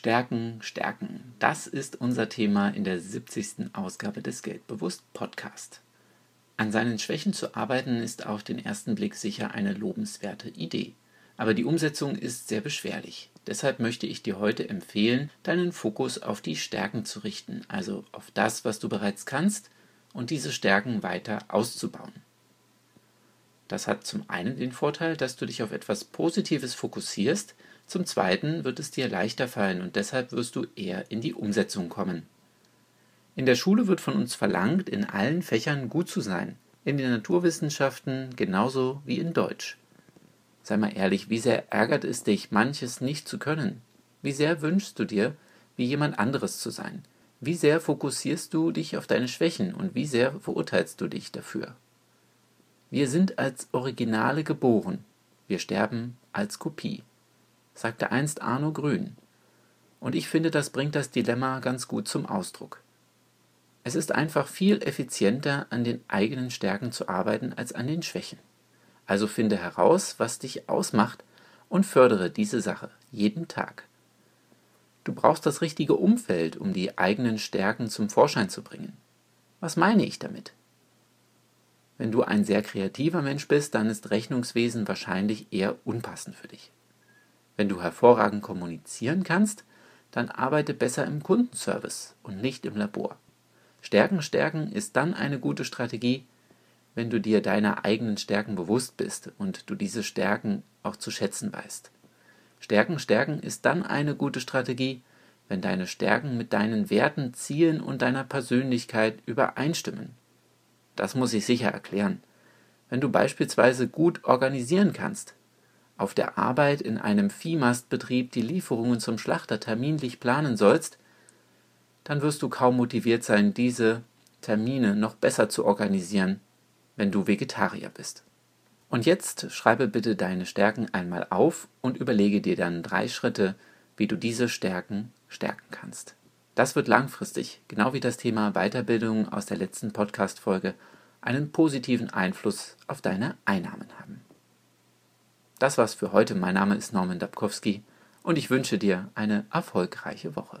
Stärken, Stärken. Das ist unser Thema in der 70. Ausgabe des Geldbewusst Podcast. An seinen Schwächen zu arbeiten ist auf den ersten Blick sicher eine lobenswerte Idee. Aber die Umsetzung ist sehr beschwerlich. Deshalb möchte ich dir heute empfehlen, deinen Fokus auf die Stärken zu richten, also auf das, was du bereits kannst, und diese Stärken weiter auszubauen. Das hat zum einen den Vorteil, dass du dich auf etwas Positives fokussierst, zum Zweiten wird es dir leichter fallen und deshalb wirst du eher in die Umsetzung kommen. In der Schule wird von uns verlangt, in allen Fächern gut zu sein, in den Naturwissenschaften genauso wie in Deutsch. Sei mal ehrlich, wie sehr ärgert es dich, manches nicht zu können? Wie sehr wünschst du dir, wie jemand anderes zu sein? Wie sehr fokussierst du dich auf deine Schwächen und wie sehr verurteilst du dich dafür? Wir sind als Originale geboren, wir sterben als Kopie sagte einst Arno Grün. Und ich finde, das bringt das Dilemma ganz gut zum Ausdruck. Es ist einfach viel effizienter, an den eigenen Stärken zu arbeiten als an den Schwächen. Also finde heraus, was dich ausmacht und fördere diese Sache jeden Tag. Du brauchst das richtige Umfeld, um die eigenen Stärken zum Vorschein zu bringen. Was meine ich damit? Wenn du ein sehr kreativer Mensch bist, dann ist Rechnungswesen wahrscheinlich eher unpassend für dich. Wenn du hervorragend kommunizieren kannst, dann arbeite besser im Kundenservice und nicht im Labor. Stärken stärken ist dann eine gute Strategie, wenn du dir deiner eigenen Stärken bewusst bist und du diese Stärken auch zu schätzen weißt. Stärken stärken ist dann eine gute Strategie, wenn deine Stärken mit deinen Werten, Zielen und deiner Persönlichkeit übereinstimmen. Das muss ich sicher erklären. Wenn du beispielsweise gut organisieren kannst, auf der Arbeit in einem Viehmastbetrieb die Lieferungen zum Schlachter terminlich planen sollst, dann wirst du kaum motiviert sein, diese Termine noch besser zu organisieren, wenn du Vegetarier bist. Und jetzt schreibe bitte deine Stärken einmal auf und überlege dir dann drei Schritte, wie du diese Stärken stärken kannst. Das wird langfristig, genau wie das Thema Weiterbildung aus der letzten Podcast-Folge, einen positiven Einfluss auf deine Einnahmen haben. Das war's für heute. Mein Name ist Norman Dabkowski und ich wünsche dir eine erfolgreiche Woche.